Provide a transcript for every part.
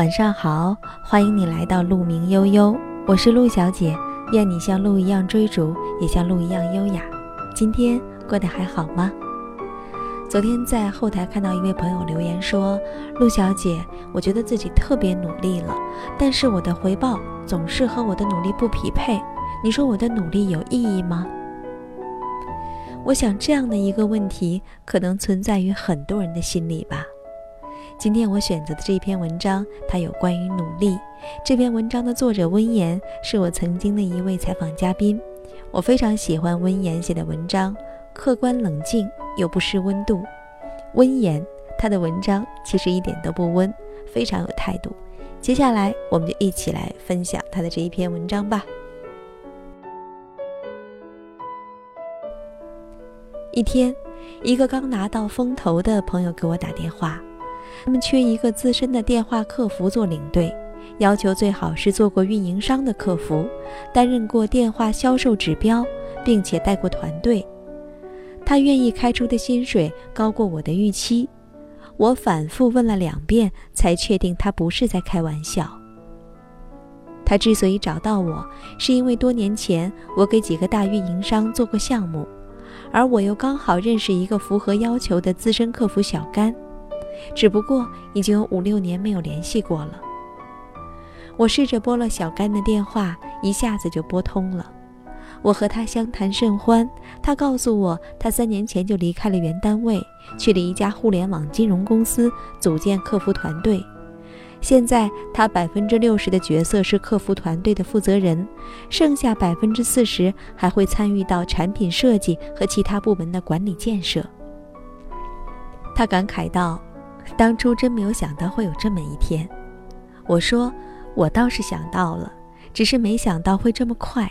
晚上好，欢迎你来到鹿鸣悠悠，我是鹿小姐，愿你像鹿一样追逐，也像鹿一样优雅。今天过得还好吗？昨天在后台看到一位朋友留言说：“鹿小姐，我觉得自己特别努力了，但是我的回报总是和我的努力不匹配，你说我的努力有意义吗？”我想这样的一个问题，可能存在于很多人的心里吧。今天我选择的这篇文章，它有关于努力。这篇文章的作者温言是我曾经的一位采访嘉宾，我非常喜欢温言写的文章，客观冷静又不失温度。温言他的文章其实一点都不温，非常有态度。接下来我们就一起来分享他的这一篇文章吧。一天，一个刚拿到风投的朋友给我打电话。他们缺一个资深的电话客服做领队，要求最好是做过运营商的客服，担任过电话销售指标，并且带过团队。他愿意开出的薪水高过我的预期，我反复问了两遍，才确定他不是在开玩笑。他之所以找到我，是因为多年前我给几个大运营商做过项目，而我又刚好认识一个符合要求的资深客服小甘。只不过已经有五六年没有联系过了。我试着拨了小甘的电话，一下子就拨通了。我和他相谈甚欢，他告诉我，他三年前就离开了原单位，去了一家互联网金融公司组建客服团队。现在他百分之六十的角色是客服团队的负责人，剩下百分之四十还会参与到产品设计和其他部门的管理建设。他感慨道。当初真没有想到会有这么一天，我说我倒是想到了，只是没想到会这么快。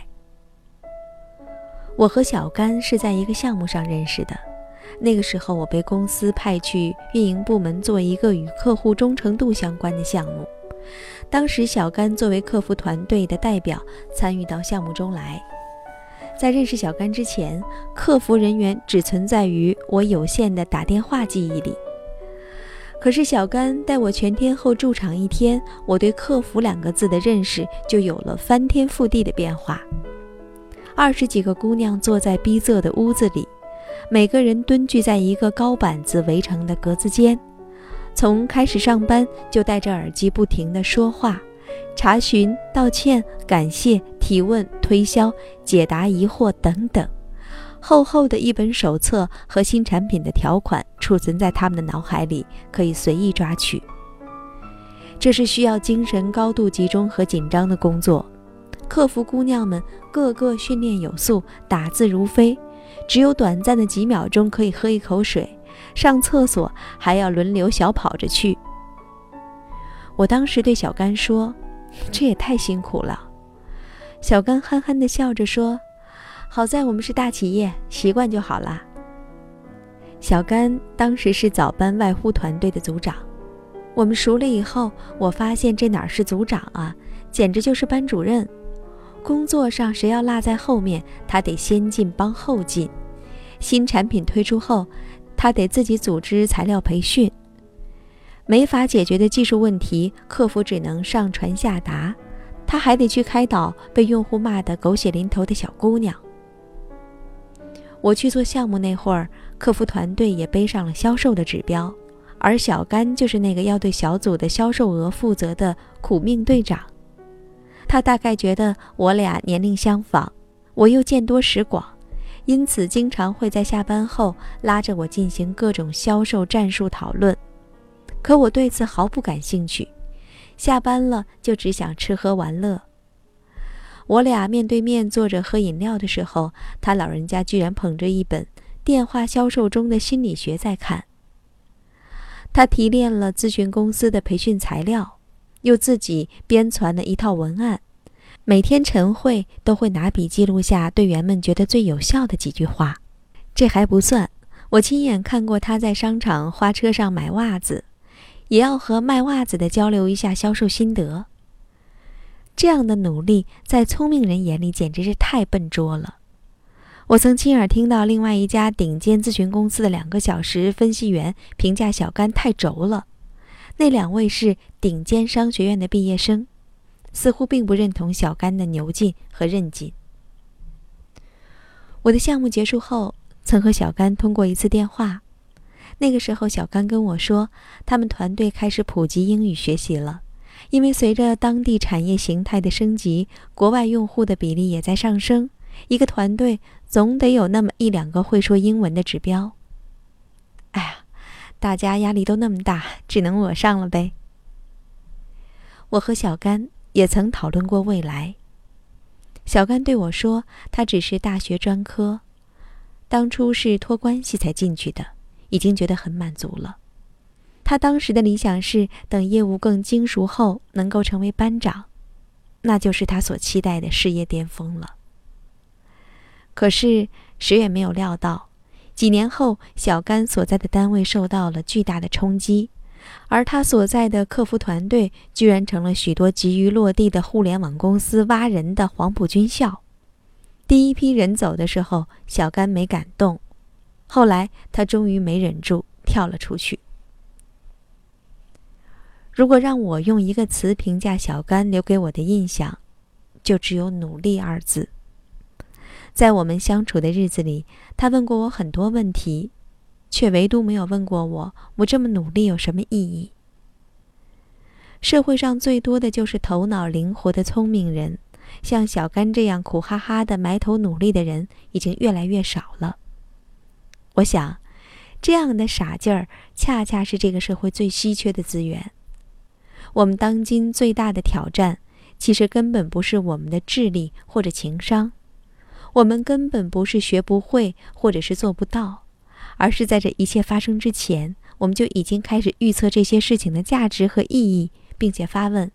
我和小甘是在一个项目上认识的，那个时候我被公司派去运营部门做一个与客户忠诚度相关的项目，当时小甘作为客服团队的代表参与到项目中来。在认识小甘之前，客服人员只存在于我有限的打电话记忆里。可是小甘带我全天候驻场一天，我对“客服”两个字的认识就有了翻天覆地的变化。二十几个姑娘坐在逼仄的屋子里，每个人蹲踞在一个高板子围成的格子间，从开始上班就戴着耳机不停地说话，查询、道歉、感谢、提问、推销、解答疑惑等等。厚厚的一本手册和新产品的条款储存在他们的脑海里，可以随意抓取。这是需要精神高度集中和紧张的工作。客服姑娘们个个训练有素，打字如飞，只有短暂的几秒钟可以喝一口水，上厕所还要轮流小跑着去。我当时对小甘说：“ 这也太辛苦了。”小甘憨憨地笑着说。好在我们是大企业，习惯就好啦。小甘当时是早班外呼团队的组长，我们熟了以后，我发现这哪是组长啊，简直就是班主任。工作上谁要落在后面，他得先进帮后进。新产品推出后，他得自己组织材料培训。没法解决的技术问题，客服只能上传下达，他还得去开导被用户骂得狗血淋头的小姑娘。我去做项目那会儿，客服团队也背上了销售的指标，而小甘就是那个要对小组的销售额负责的苦命队长。他大概觉得我俩年龄相仿，我又见多识广，因此经常会在下班后拉着我进行各种销售战术讨论。可我对此毫不感兴趣，下班了就只想吃喝玩乐。我俩面对面坐着喝饮料的时候，他老人家居然捧着一本电话销售中的心理学在看。他提炼了咨询公司的培训材料，又自己编纂了一套文案，每天晨会都会拿笔记录下队员们觉得最有效的几句话。这还不算，我亲眼看过他在商场花车上买袜子，也要和卖袜子的交流一下销售心得。这样的努力，在聪明人眼里简直是太笨拙了。我曾亲耳听到另外一家顶尖咨询公司的两个小时分析员评价小甘太轴了。那两位是顶尖商学院的毕业生，似乎并不认同小甘的牛劲和韧劲。我的项目结束后，曾和小甘通过一次电话。那个时候，小甘跟我说，他们团队开始普及英语学习了，因为随着当地产业形态的升级，国外用户的比例也在上升，一个团队总得有那么一两个会说英文的指标。哎呀，大家压力都那么大，只能我上了呗。我和小甘也曾讨论过未来。小甘对我说：“他只是大学专科，当初是托关系才进去的，已经觉得很满足了。他当时的理想是等业务更精熟后，能够成为班长，那就是他所期待的事业巅峰了。可是谁也没有料到，几年后，小甘所在的单位受到了巨大的冲击。”而他所在的客服团队，居然成了许多急于落地的互联网公司挖人的黄埔军校。第一批人走的时候，小甘没敢动，后来他终于没忍住，跳了出去。如果让我用一个词评价小甘留给我的印象，就只有“努力”二字。在我们相处的日子里，他问过我很多问题。却唯独没有问过我：我这么努力有什么意义？社会上最多的就是头脑灵活的聪明人，像小甘这样苦哈哈的埋头努力的人已经越来越少了。我想，这样的傻劲儿恰恰是这个社会最稀缺的资源。我们当今最大的挑战，其实根本不是我们的智力或者情商，我们根本不是学不会或者是做不到。而是在这一切发生之前，我们就已经开始预测这些事情的价值和意义，并且发问：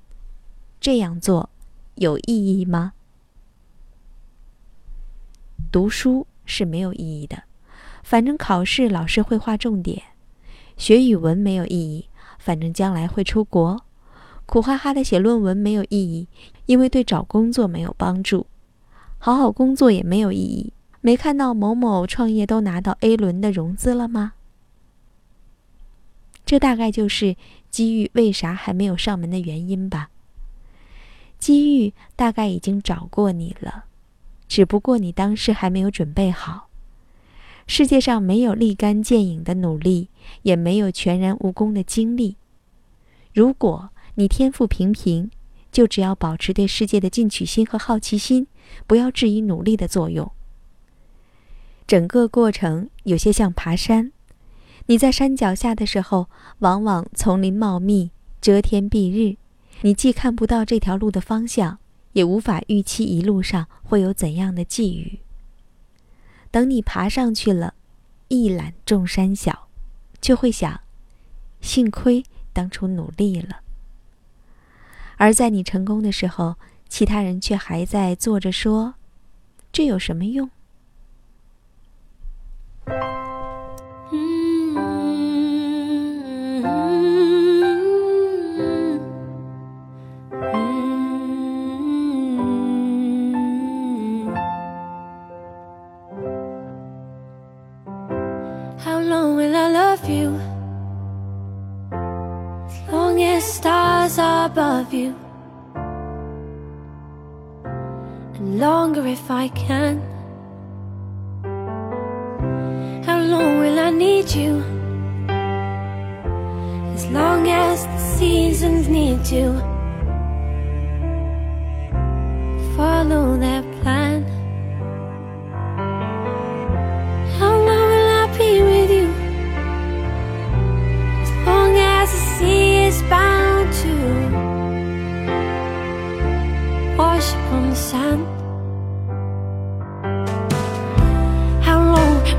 这样做有意义吗？读书是没有意义的，反正考试老师会划重点；学语文没有意义，反正将来会出国；苦哈哈的写论文没有意义，因为对找工作没有帮助；好好工作也没有意义。没看到某某创业都拿到 A 轮的融资了吗？这大概就是机遇为啥还没有上门的原因吧。机遇大概已经找过你了，只不过你当时还没有准备好。世界上没有立竿见影的努力，也没有全然无功的经历。如果你天赋平平，就只要保持对世界的进取心和好奇心，不要质疑努力的作用。整个过程有些像爬山，你在山脚下的时候，往往丛林茂密，遮天蔽日，你既看不到这条路的方向，也无法预期一路上会有怎样的际遇。等你爬上去了，一览众山小，就会想，幸亏当初努力了。而在你成功的时候，其他人却还在坐着说，这有什么用？If I can. How long will I need you? As long as the seasons need to follow their plan. How long will I be with you? As long as the sea is bound to wash on the sand